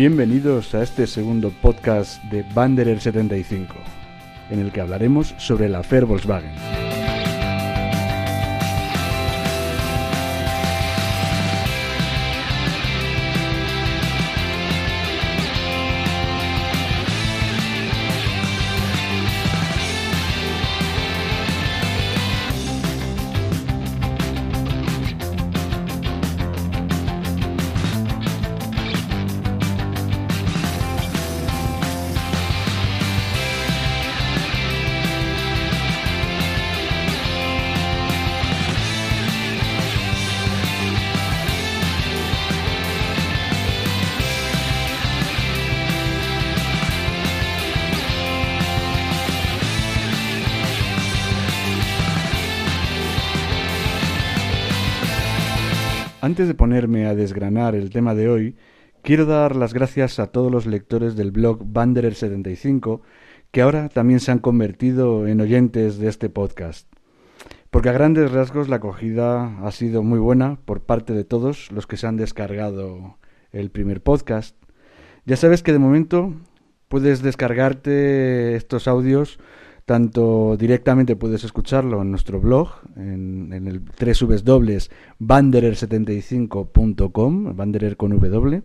Bienvenidos a este segundo podcast de Banderer 75, en el que hablaremos sobre la Fair Volkswagen. Antes de ponerme a desgranar el tema de hoy, quiero dar las gracias a todos los lectores del blog Banderer75 que ahora también se han convertido en oyentes de este podcast. Porque a grandes rasgos la acogida ha sido muy buena por parte de todos los que se han descargado el primer podcast. Ya sabes que de momento puedes descargarte estos audios tanto directamente puedes escucharlo en nuestro blog, en, en el www.banderer75.com, banderer con W,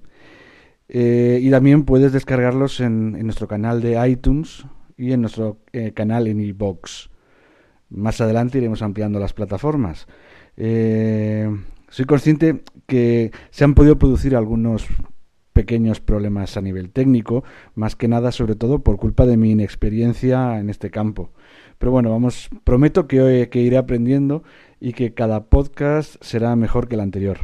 eh, y también puedes descargarlos en, en, nuestro canal de iTunes y en nuestro eh, canal en iBox. Más adelante iremos ampliando las plataformas. Eh, soy consciente que se han podido producir algunos pequeños problemas a nivel técnico, más que nada sobre todo por culpa de mi inexperiencia en este campo. Pero bueno, vamos, prometo que, que iré aprendiendo y que cada podcast será mejor que el anterior.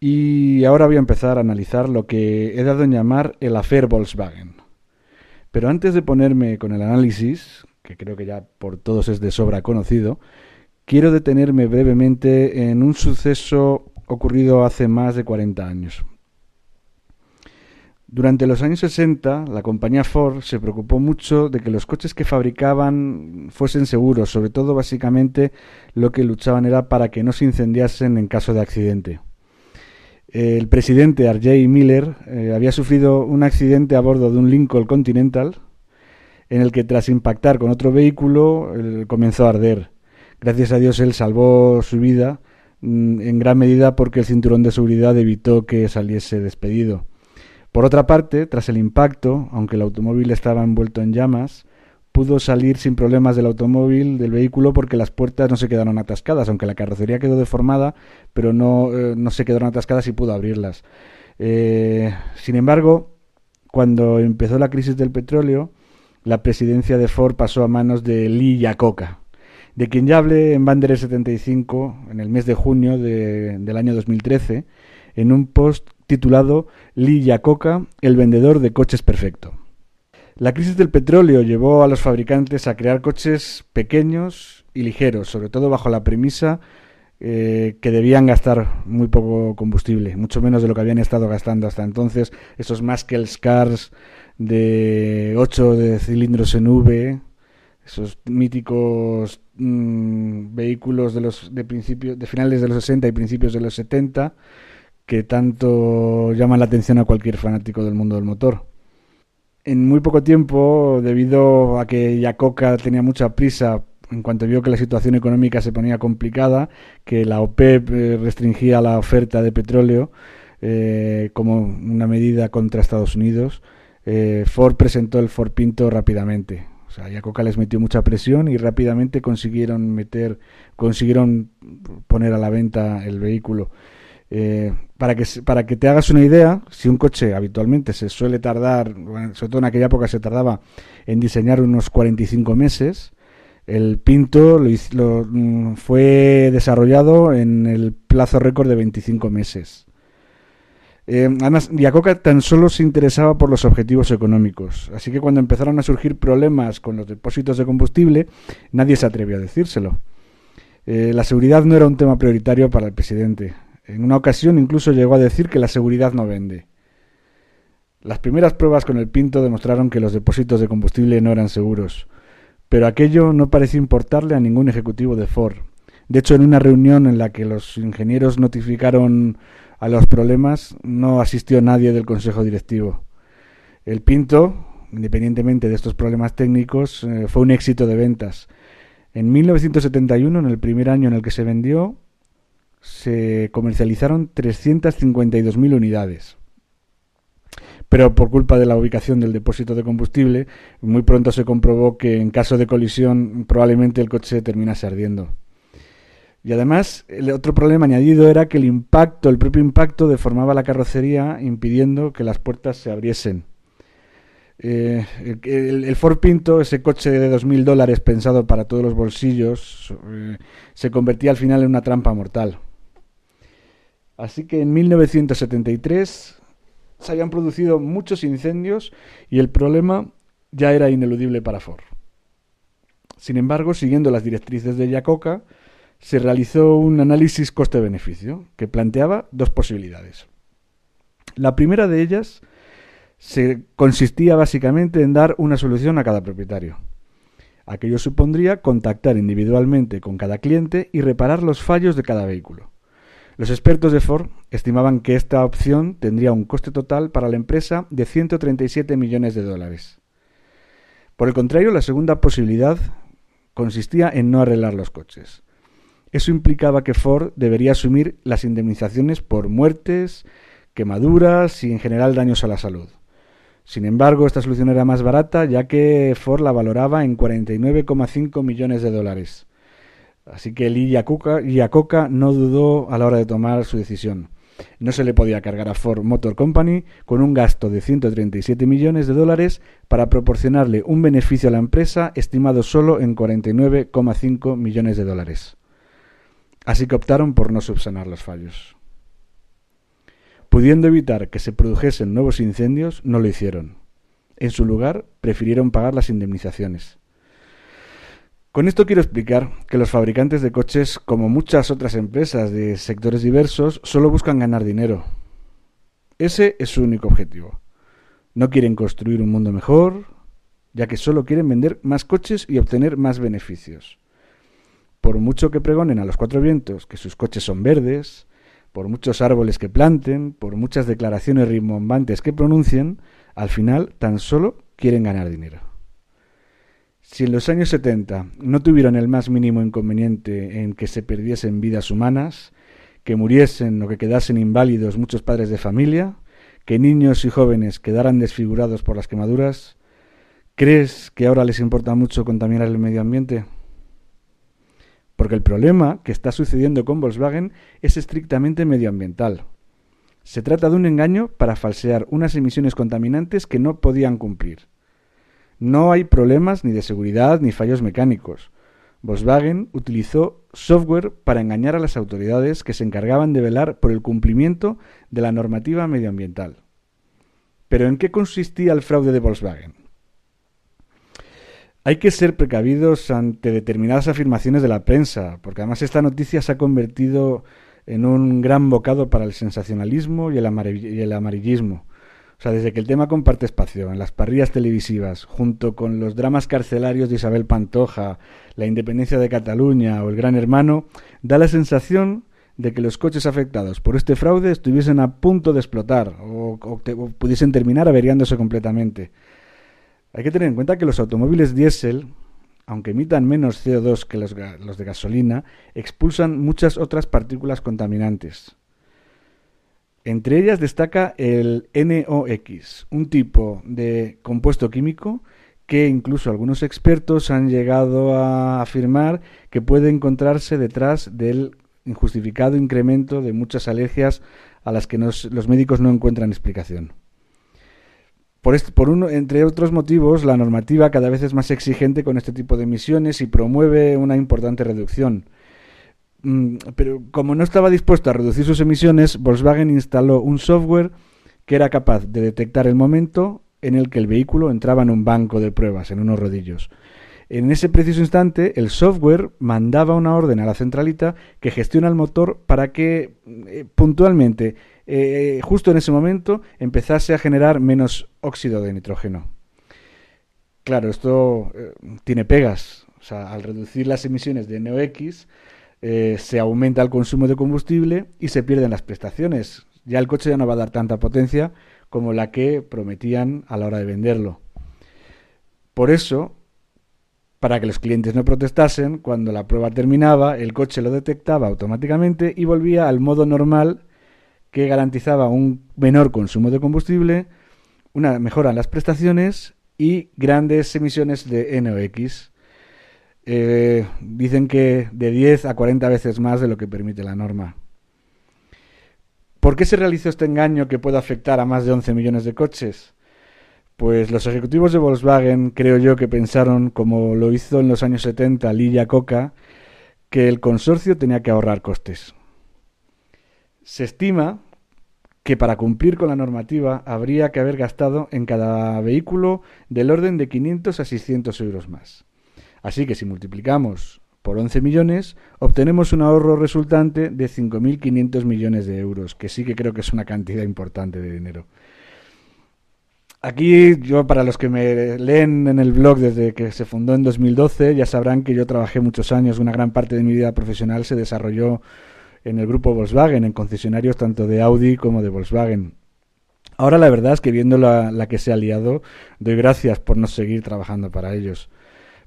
Y ahora voy a empezar a analizar lo que he dado en llamar el Affair Volkswagen. Pero antes de ponerme con el análisis, que creo que ya por todos es de sobra conocido, quiero detenerme brevemente en un suceso ocurrido hace más de 40 años. Durante los años 60, la compañía Ford se preocupó mucho de que los coches que fabricaban fuesen seguros, sobre todo básicamente lo que luchaban era para que no se incendiasen en caso de accidente. El presidente R.J. Miller eh, había sufrido un accidente a bordo de un Lincoln Continental en el que tras impactar con otro vehículo comenzó a arder. Gracias a Dios él salvó su vida mm, en gran medida porque el cinturón de seguridad evitó que saliese despedido. Por otra parte, tras el impacto, aunque el automóvil estaba envuelto en llamas, pudo salir sin problemas del automóvil, del vehículo, porque las puertas no se quedaron atascadas, aunque la carrocería quedó deformada, pero no, eh, no se quedaron atascadas y pudo abrirlas. Eh, sin embargo, cuando empezó la crisis del petróleo, la presidencia de Ford pasó a manos de Lee Iacocca, de quien ya hablé en Banderer 75 en el mes de junio de, del año 2013, en un post titulado Lee Iacocca, el vendedor de coches perfecto. La crisis del petróleo llevó a los fabricantes a crear coches pequeños y ligeros, sobre todo bajo la premisa eh, que debían gastar muy poco combustible, mucho menos de lo que habían estado gastando hasta entonces esos Muscle Cars de 8 de cilindros en V, esos míticos mmm, vehículos de los de principios de finales de los 60 y principios de los 70 que tanto llaman la atención a cualquier fanático del mundo del motor. En muy poco tiempo, debido a que Yacoca tenía mucha prisa en cuanto vio que la situación económica se ponía complicada, que la OPEP eh, restringía la oferta de petróleo eh, como una medida contra Estados Unidos, eh, Ford presentó el Ford Pinto rápidamente. O sea, Yacoca les metió mucha presión y rápidamente consiguieron meter, consiguieron poner a la venta el vehículo. Eh, para, que, para que te hagas una idea, si un coche habitualmente se suele tardar, sobre todo en aquella época se tardaba en diseñar unos 45 meses, el Pinto lo, lo, mm, fue desarrollado en el plazo récord de 25 meses. Eh, además, Yacoca tan solo se interesaba por los objetivos económicos, así que cuando empezaron a surgir problemas con los depósitos de combustible, nadie se atrevió a decírselo. Eh, la seguridad no era un tema prioritario para el presidente. En una ocasión incluso llegó a decir que la seguridad no vende. Las primeras pruebas con el Pinto demostraron que los depósitos de combustible no eran seguros, pero aquello no pareció importarle a ningún ejecutivo de Ford. De hecho, en una reunión en la que los ingenieros notificaron a los problemas no asistió nadie del consejo directivo. El Pinto, independientemente de estos problemas técnicos, eh, fue un éxito de ventas. En 1971, en el primer año en el que se vendió, se comercializaron 352.000 unidades. Pero por culpa de la ubicación del depósito de combustible, muy pronto se comprobó que en caso de colisión probablemente el coche terminase ardiendo. Y además, el otro problema añadido era que el impacto, el propio impacto, deformaba la carrocería, impidiendo que las puertas se abriesen. Eh, el, Ford Pinto, ese coche de 2.000 dólares pensado para todos los bolsillos, eh, se convertía al final en una trampa mortal. Así que en 1973 se habían producido muchos incendios y el problema ya era ineludible para Ford. Sin embargo, siguiendo las directrices de Yacoca, se realizó un análisis coste-beneficio que planteaba dos posibilidades. La primera de ellas se consistía básicamente en dar una solución a cada propietario. Aquello supondría contactar individualmente con cada cliente y reparar los fallos de cada vehículo. Los expertos de Ford estimaban que esta opción tendría un coste total para la empresa de 137 millones de dólares. Por el contrario, la segunda posibilidad consistía en no arreglar los coches. Eso implicaba que Ford debería asumir las indemnizaciones por muertes, quemaduras y en general daños a la salud. Sin embargo, esta solución era más barata ya que Ford la valoraba en 49,5 millones de dólares. Así que Lee Iacocca no dudó a la hora de tomar su decisión. No se le podía cargar a Ford Motor Company con un gasto de 137 millones de dólares para proporcionarle un beneficio a la empresa estimado solo en 49,5 millones de dólares así que optaron por no subsanar los fallos. Pudiendo evitar que se produjesen nuevos incendios, no lo hicieron. En su lugar, prefirieron pagar las indemnizaciones. Con esto quiero explicar que los fabricantes de coches, como muchas otras empresas de sectores diversos, solo buscan ganar dinero. Ese es su único objetivo. No quieren construir un mundo mejor, ya que solo quieren vender más coches y obtener más beneficios por mucho que pregonen a los cuatro vientos que sus coches son verdes, por muchos árboles que planten, por muchas declaraciones rimbombantes que pronuncien, al final tan solo quieren ganar dinero. Si en los años 70 no tuvieron el más mínimo inconveniente en que se perdiesen vidas humanas, que muriesen o que quedasen inválidos muchos padres de familia, que niños y jóvenes quedaran desfigurados por las quemaduras, ¿crees que ahora les importa mucho contaminar el medio ambiente? Porque el problema que está sucediendo con Volkswagen es estrictamente medioambiental. Se trata de un engaño para falsear unas emisiones contaminantes que no podían cumplir. No hay problemas ni de seguridad ni fallos mecánicos. Volkswagen utilizó software para engañar a las autoridades que se encargaban de velar por el cumplimiento de la normativa medioambiental. Pero ¿en qué consistía el fraude de Volkswagen? Hay que ser precavidos ante determinadas afirmaciones de la prensa, porque además esta noticia se ha convertido en un gran bocado para el sensacionalismo y el, amarillismo. O sea, desde que el tema comparte espacio en las parrillas televisivas, junto con los dramas carcelarios de Isabel Pantoja, la independencia de Cataluña o el Gran Hermano, da la sensación de que los coches afectados por este fraude estuviesen a punto de explotar o, pudiesen terminar averiándose completamente. Hay que tener en cuenta que los automóviles diésel, aunque emitan menos CO2 que los, de gasolina, expulsan muchas otras partículas contaminantes. Entre ellas destaca el NOx, un tipo de compuesto químico que incluso algunos expertos han llegado a afirmar que puede encontrarse detrás del injustificado incremento de muchas alergias a las que los médicos no encuentran explicación. Por, uno, entre otros motivos, la normativa cada vez es más exigente con este tipo de emisiones y promueve una importante reducción. Mm, pero como no estaba dispuesto a reducir sus emisiones, Volkswagen instaló un software que era capaz de detectar el momento en el que el vehículo entraba en un banco de pruebas, en unos rodillos. En ese preciso instante, el software mandaba una orden a la centralita que gestiona el motor para que eh, puntualmente eh, justo en ese momento empezase a generar menos óxido de nitrógeno. Claro, esto eh, tiene pegas. O sea, al reducir las emisiones de NOx, eh, se aumenta el consumo de combustible y se pierden las prestaciones. Ya el coche ya no va a dar tanta potencia como la que prometían a la hora de venderlo. Por eso, para que los clientes no protestasen, cuando la prueba terminaba, el coche lo detectaba automáticamente y volvía al modo normal que garantizaba un menor consumo de combustible, una mejora en las prestaciones y grandes emisiones de NOx. Eh, dicen que de 10 a 40 veces más de lo que permite la norma. ¿Por qué se realizó este engaño que puede afectar a más de 11 millones de coches? Pues los ejecutivos de Volkswagen creo yo que pensaron, como lo hizo en los años 70 Lilla Coca, que el consorcio tenía que ahorrar costes. Se estima que para cumplir con la normativa habría que haber gastado en cada vehículo del orden de 500 a 600 euros más. Así que si multiplicamos por 11 millones, obtenemos un ahorro resultante de 5.500 millones de euros, que sí que creo que es una cantidad importante de dinero. Aquí yo, para los que me leen en el blog desde que se fundó en 2012, ya sabrán que yo trabajé muchos años, una gran parte de mi vida profesional se desarrolló en el grupo Volkswagen, en concesionarios tanto de Audi como de Volkswagen. Ahora la verdad es que viendo la, que se ha liado, doy gracias por no seguir trabajando para ellos.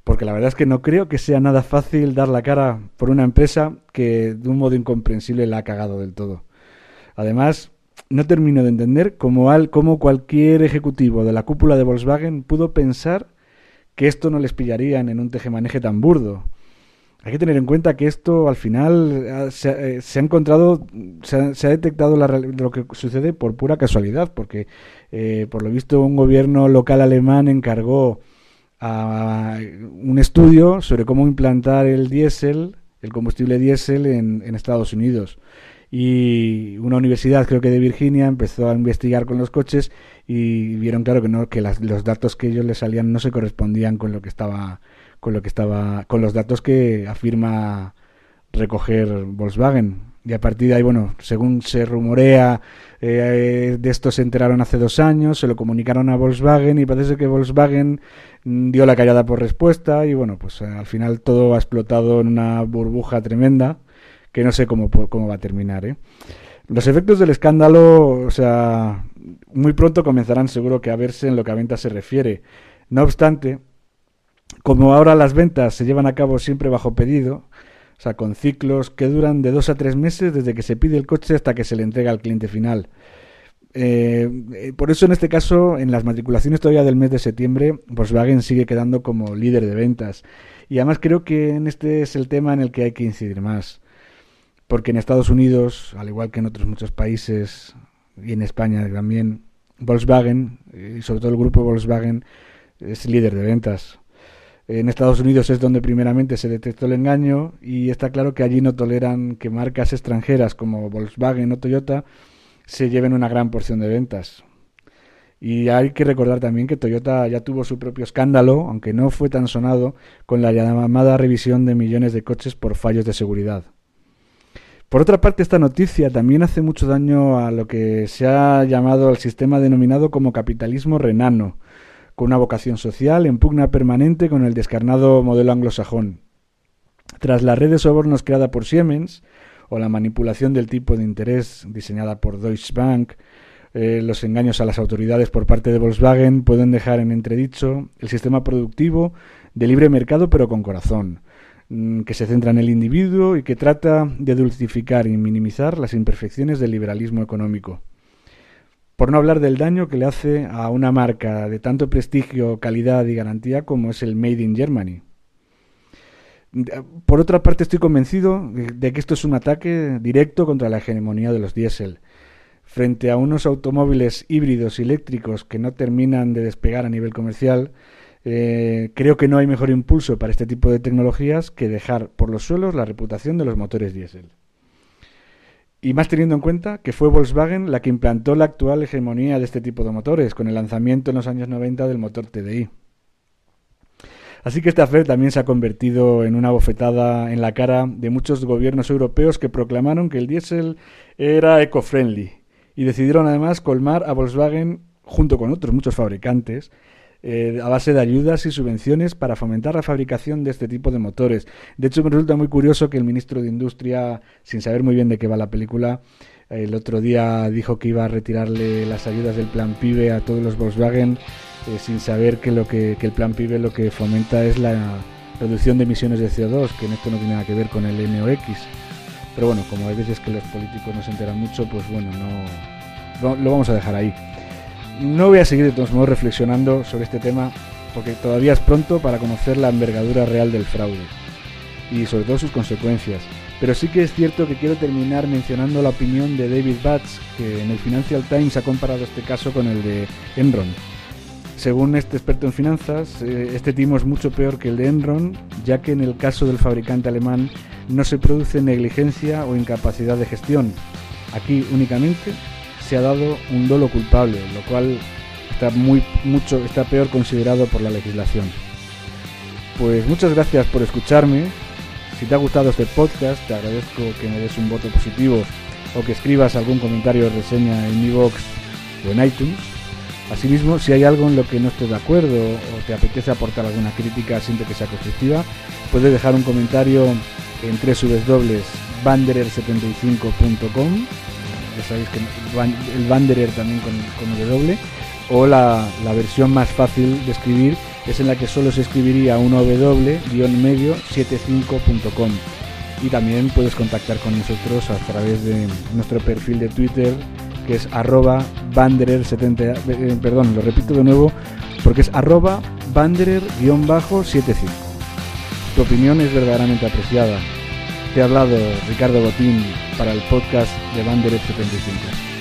Porque la verdad es que no creo que sea nada fácil dar la cara por una empresa que de un modo incomprensible la ha cagado del todo. Además, no termino de entender cómo, al, cómo cualquier ejecutivo de la cúpula de Volkswagen pudo pensar que esto no les pillarían en un tejemaneje tan burdo. Hay que tener en cuenta que esto al final eh, se, ha encontrado, se ha, detectado lo que sucede por pura casualidad, porque eh, por lo visto un gobierno local alemán encargó a un estudio sobre cómo implantar el diésel, el combustible diésel en, en Estados Unidos. Y una universidad, creo que de Virginia, empezó a investigar con los coches y vieron claro que no que los datos que ellos les salían no se correspondían con lo que estaba con lo que estaba con los datos que afirma recoger Volkswagen y a partir de ahí bueno según se rumorea eh, de esto se enteraron hace dos años se lo comunicaron a Volkswagen y parece que Volkswagen mm, dio la callada por respuesta y bueno pues eh, al final todo ha explotado en una burbuja tremenda que no sé cómo, cómo va a terminar ¿eh? los efectos del escándalo o sea muy pronto comenzarán seguro que a verse en lo que a venta se refiere no obstante como ahora las ventas se llevan a cabo siempre bajo pedido, o sea, con ciclos que duran de dos a tres meses desde que se pide el coche hasta que se le entrega al cliente final. Eh, eh, por eso en este caso, en las matriculaciones todavía del mes de septiembre, Volkswagen sigue quedando como líder de ventas. Y además creo que en este es el tema en el que hay que incidir más. Porque en Estados Unidos, al igual que en otros muchos países, y en España también, Volkswagen, y sobre todo el grupo Volkswagen, es líder de ventas. En Estados Unidos es donde primeramente se detectó el engaño y está claro que allí no toleran que marcas extranjeras como Volkswagen o Toyota se lleven una gran porción de ventas. Y hay que recordar también que Toyota ya tuvo su propio escándalo, aunque no fue tan sonado, con la llamada revisión de millones de coches por fallos de seguridad. Por otra parte, esta noticia también hace mucho daño a lo que se ha llamado el sistema denominado como capitalismo renano, con una vocación social en pugna permanente con el descarnado modelo anglosajón. Tras la red de sobornos creada por Siemens, o la manipulación del tipo de interés diseñada por Deutsche Bank, eh, los engaños a las autoridades por parte de Volkswagen pueden dejar en entredicho el sistema productivo de libre mercado pero con corazón, mm, que se centra en el individuo y que trata de dulcificar y minimizar las imperfecciones del liberalismo económico. Por no hablar del daño que le hace a una marca de tanto prestigio, calidad y garantía como es el Made in Germany. Por otra parte, estoy convencido de que esto es un ataque directo contra la hegemonía de los diésel. Frente a unos automóviles híbridos eléctricos que no terminan de despegar a nivel comercial, eh, creo que no hay mejor impulso para este tipo de tecnologías que dejar por los suelos la reputación de los motores diésel. Y más teniendo en cuenta que fue Volkswagen la que implantó la actual hegemonía de este tipo de motores, con el lanzamiento en los años 90 del motor TDI. Así que esta affair también se ha convertido en una bofetada en la cara de muchos gobiernos europeos que proclamaron que el diésel era eco-friendly y decidieron además colmar a Volkswagen, junto con otros muchos fabricantes, eh, a base de ayudas y subvenciones para fomentar la fabricación de este tipo de motores. De hecho, me resulta muy curioso que el ministro de Industria, sin saber muy bien de qué va la película, El otro día dijo que iba a retirarle las ayudas del plan PIBE a todos los Volkswagen eh, sin saber que, lo que, el plan PIBE lo que fomenta es la reducción de emisiones de CO2, que en esto no tiene nada que ver con el NOx. Pero bueno, como hay veces que los políticos no se enteran mucho, pues bueno, no, lo vamos a dejar ahí. No voy a seguir de todos modos reflexionando sobre este tema porque todavía es pronto para conocer la envergadura real del fraude y sobre todo sus consecuencias. Pero sí que es cierto que quiero terminar mencionando la opinión de David Batts, que en el Financial Times ha comparado este caso con el de Enron. Según este experto en finanzas, eh, este timo es mucho peor que el de Enron, ya que en el caso del fabricante alemán no se produce negligencia o incapacidad de gestión. Aquí únicamente se ha dado un dolo culpable, lo cual está muy mucho está peor considerado por la legislación. Pues muchas gracias por escucharme. Si te ha gustado este podcast, te agradezco que me des un voto positivo o que escribas algún comentario o reseña en mi box o en iTunes. Asimismo, si hay algo en lo que no estés de acuerdo o te apetece aportar alguna crítica siempre que sea constructiva, puedes dejar un comentario en www.banderer75.com. Ya sabéis que el Banderer también con, con W. O la, la versión más fácil de escribir es en la que solo se escribiría una w-medio 75.com y también puedes contactar con nosotros a través de nuestro perfil de Twitter que es arroba banderer70 eh, perdón, lo repito de nuevo porque es arroba banderer-75 tu opinión es verdaderamente apreciada te ha hablado Ricardo Botín para el podcast de Banderer 75